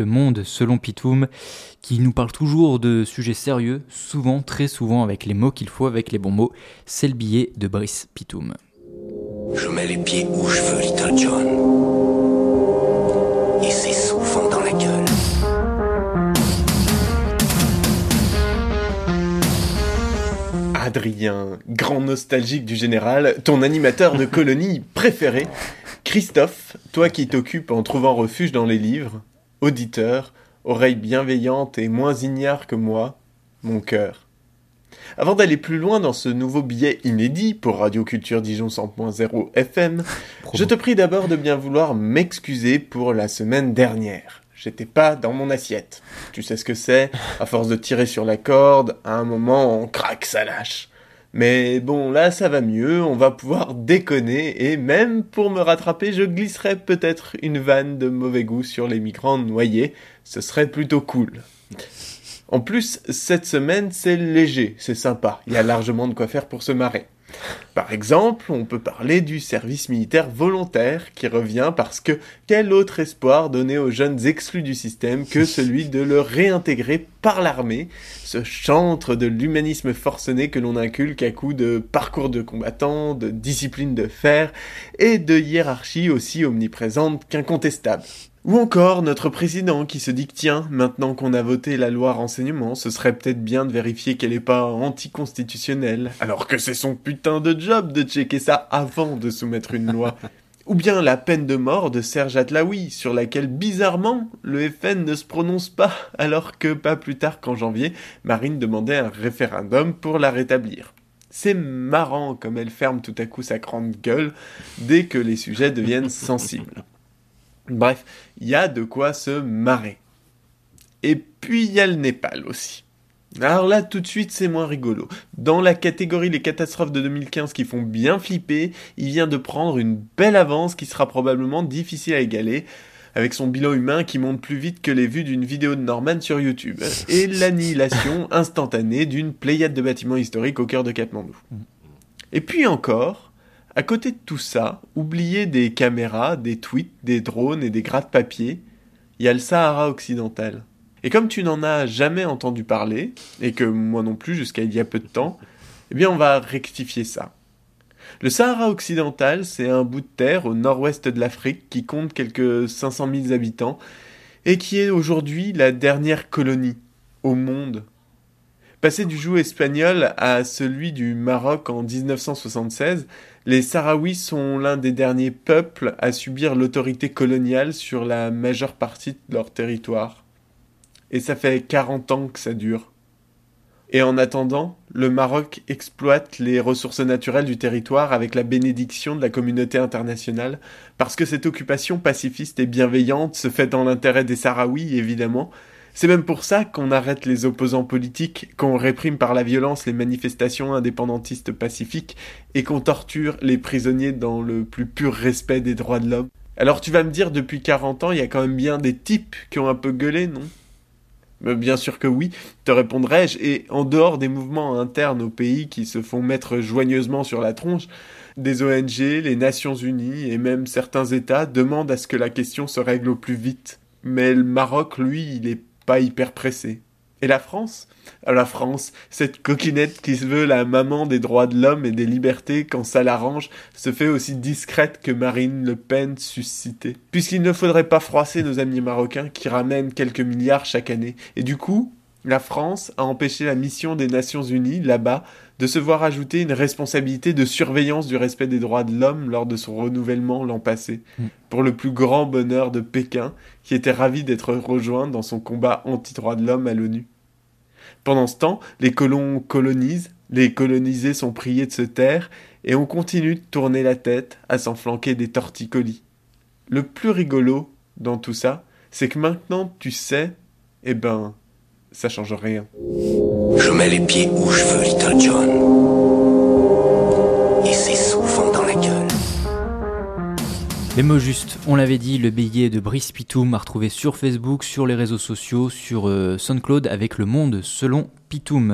Le Monde selon Pitoum, qui nous parle toujours de sujets sérieux, souvent, très souvent avec les mots qu'il faut, avec les bons mots. C'est le billet de Brice Pitoum. Je mets les pieds où je veux, Little John. Et c'est souvent dans la gueule. Adrien, grand nostalgique du général, ton animateur de colonie préféré. Christophe, toi qui t'occupes en trouvant refuge dans les livres. Auditeur, oreille bienveillante et moins ignare que moi, mon cœur. Avant d'aller plus loin dans ce nouveau billet inédit pour Radio Culture Dijon 100.0 FM, je te prie d'abord de bien vouloir m'excuser pour la semaine dernière. J'étais pas dans mon assiette. Tu sais ce que c'est? À force de tirer sur la corde, à un moment on craque, ça lâche. Mais bon, là ça va mieux, on va pouvoir déconner et même pour me rattraper, je glisserai peut-être une vanne de mauvais goût sur les migrants noyés. Ce serait plutôt cool. En plus, cette semaine, c'est léger, c'est sympa. Il y a largement de quoi faire pour se marrer. Par exemple, on peut parler du service militaire volontaire qui revient parce que quel autre espoir donner aux jeunes exclus du système que celui de le réintégrer par l'armée, ce chantre de l'humanisme forcené que l'on inculque à coups de parcours de combattants, de discipline de fer et de hiérarchie aussi omniprésente qu'incontestable. Ou encore notre président qui se dit que tiens, maintenant qu'on a voté la loi renseignement, ce serait peut-être bien de vérifier qu'elle n'est pas anticonstitutionnelle, alors que c'est son putain de job de checker ça avant de soumettre une loi. Ou bien la peine de mort de Serge Atlaoui, sur laquelle bizarrement le FN ne se prononce pas, alors que pas plus tard qu'en janvier, Marine demandait un référendum pour la rétablir. C'est marrant comme elle ferme tout à coup sa grande gueule dès que les sujets deviennent sensibles. Bref, il y a de quoi se marrer. Et puis il y a le Népal aussi. Alors là, tout de suite, c'est moins rigolo. Dans la catégorie les catastrophes de 2015 qui font bien flipper, il vient de prendre une belle avance qui sera probablement difficile à égaler, avec son bilan humain qui monte plus vite que les vues d'une vidéo de Norman sur YouTube, et l'annihilation instantanée d'une pléiade de bâtiments historiques au cœur de Katmandou. Et puis encore, à côté de tout ça, oublié des caméras, des tweets, des drones et des gratte-papier, il y a le Sahara occidental. Et comme tu n'en as jamais entendu parler, et que moi non plus jusqu'à il y a peu de temps, eh bien on va rectifier ça. Le Sahara occidental, c'est un bout de terre au nord-ouest de l'Afrique qui compte quelques 500 000 habitants et qui est aujourd'hui la dernière colonie au monde. Passé du joug espagnol à celui du Maroc en 1976, les Sahraouis sont l'un des derniers peuples à subir l'autorité coloniale sur la majeure partie de leur territoire. Et ça fait 40 ans que ça dure. Et en attendant, le Maroc exploite les ressources naturelles du territoire avec la bénédiction de la communauté internationale, parce que cette occupation pacifiste et bienveillante se fait dans l'intérêt des Sahraouis, évidemment, c'est même pour ça qu'on arrête les opposants politiques, qu'on réprime par la violence les manifestations indépendantistes pacifiques et qu'on torture les prisonniers dans le plus pur respect des droits de l'homme. Alors tu vas me dire, depuis 40 ans, il y a quand même bien des types qui ont un peu gueulé, non? Bien sûr que oui, te répondrai-je, et en dehors des mouvements internes au pays qui se font mettre joigneusement sur la tronche, des ONG, les Nations Unies et même certains États demandent à ce que la question se règle au plus vite. Mais le Maroc, lui, il est hyper pressé. Et la France? Ah, La France, cette coquinette qui se veut la maman des droits de l'homme et des libertés quand ça l'arrange, se fait aussi discrète que Marine Le Pen suscitée. Puisqu'il ne faudrait pas froisser nos amis marocains qui ramènent quelques milliards chaque année. Et du coup, la France a empêché la mission des Nations Unies, là-bas, de se voir ajouter une responsabilité de surveillance du respect des droits de l'homme lors de son renouvellement l'an passé, mm. pour le plus grand bonheur de Pékin, qui était ravi d'être rejoint dans son combat anti-droits de l'homme à l'ONU. Pendant ce temps, les colons colonisent, les colonisés sont priés de se taire, et on continue de tourner la tête à s'enflanquer des torticolis. Le plus rigolo dans tout ça, c'est que maintenant tu sais, eh ben, ça change rien. Je mets les pieds où je veux, Little John. Et c'est souvent dans la gueule. Les mots justes, on l'avait dit, le billet de Brice Pitoum à retrouver sur Facebook, sur les réseaux sociaux, sur euh, SoundCloud avec le monde selon Pitoum.